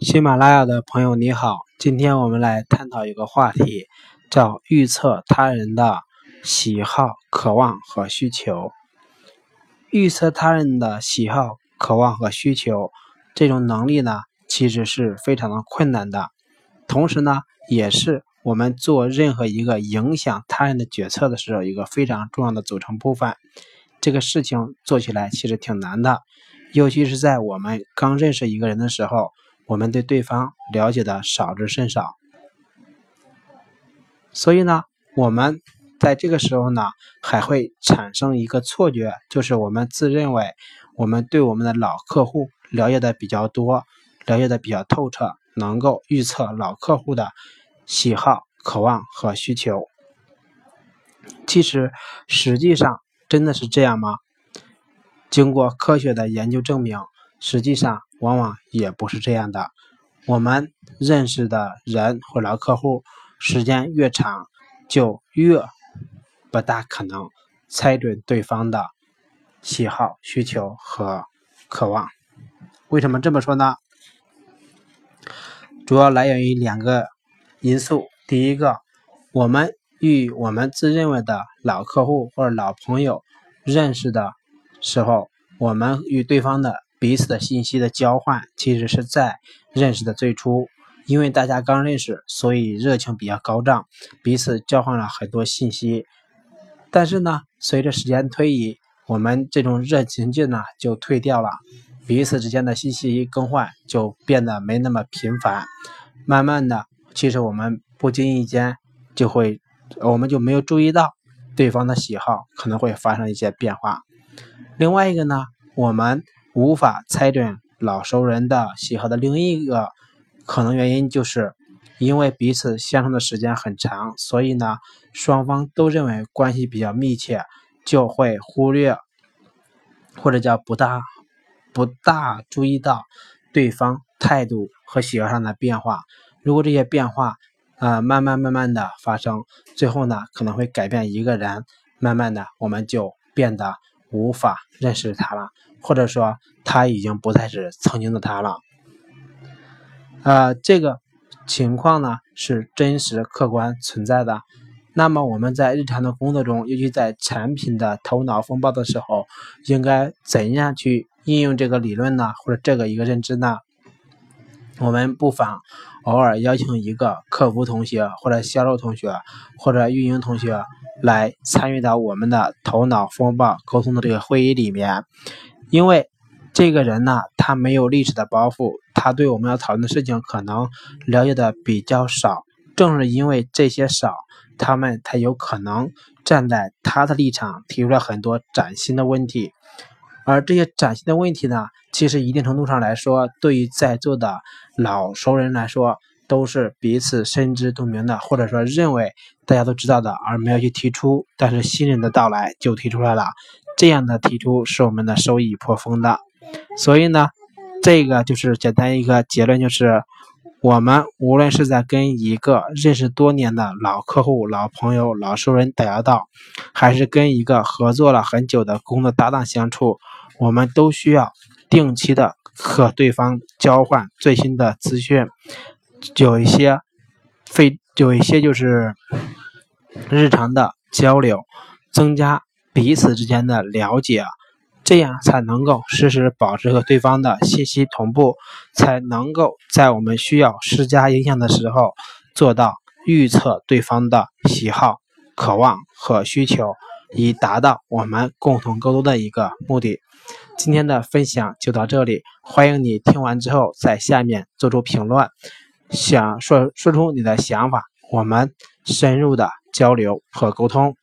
喜马拉雅的朋友你好，今天我们来探讨一个话题，叫预测他人的喜好、渴望和需求。预测他人的喜好、渴望和需求，这种能力呢，其实是非常的困难的，同时呢，也是我们做任何一个影响他人的决策的时候一个非常重要的组成部分。这个事情做起来其实挺难的，尤其是在我们刚认识一个人的时候。我们对对方了解的少之甚少，所以呢，我们在这个时候呢，还会产生一个错觉，就是我们自认为我们对我们的老客户了解的比较多，了解的比较透彻，能够预测老客户的喜好、渴望和需求。其实，实际上真的是这样吗？经过科学的研究证明，实际上。往往也不是这样的。我们认识的人或老客户时间越长，就越不大可能猜准对方的喜好、需求和渴望。为什么这么说呢？主要来源于两个因素。第一个，我们与我们自认为的老客户或者老朋友认识的时候，我们与对方的。彼此的信息的交换，其实是在认识的最初，因为大家刚认识，所以热情比较高涨，彼此交换了很多信息。但是呢，随着时间推移，我们这种热情劲呢就退掉了，彼此之间的信息更换就变得没那么频繁。慢慢的，其实我们不经意间就会，我们就没有注意到对方的喜好可能会发生一些变化。另外一个呢，我们。无法猜准老熟人的喜好的另一个可能原因，就是因为彼此相处的时间很长，所以呢，双方都认为关系比较密切，就会忽略或者叫不大不大注意到对方态度和喜好上的变化。如果这些变化啊慢慢慢慢的发生，最后呢可能会改变一个人，慢慢的我们就变得无法认识他了。或者说他已经不再是曾经的他了，呃，这个情况呢是真实客观存在的。那么我们在日常的工作中，尤其在产品的头脑风暴的时候，应该怎样去应用这个理论呢？或者这个一个认知呢？我们不妨偶尔邀请一个客服同学，或者销售同学，或者运营同学来参与到我们的头脑风暴沟通的这个会议里面。因为这个人呢，他没有历史的包袱，他对我们要讨论的事情可能了解的比较少。正是因为这些少，他们才有可能站在他的立场提出了很多崭新的问题。而这些崭新的问题呢，其实一定程度上来说，对于在座的老熟人来说，都是彼此深知肚明的，或者说认为大家都知道的，而没有去提出。但是新人的到来就提出来了。这样的提出是我们的收益颇丰的，所以呢，这个就是简单一个结论，就是我们无论是在跟一个认识多年的老客户、老朋友、老熟人打交道，还是跟一个合作了很久的工作搭档相处，我们都需要定期的和对方交换最新的资讯，有一些非有一些就是日常的交流，增加。彼此之间的了解，这样才能够实时保持和对方的信息同步，才能够在我们需要施加影响的时候，做到预测对方的喜好、渴望和需求，以达到我们共同沟通的一个目的。今天的分享就到这里，欢迎你听完之后在下面做出评论，想说说出你的想法，我们深入的交流和沟通。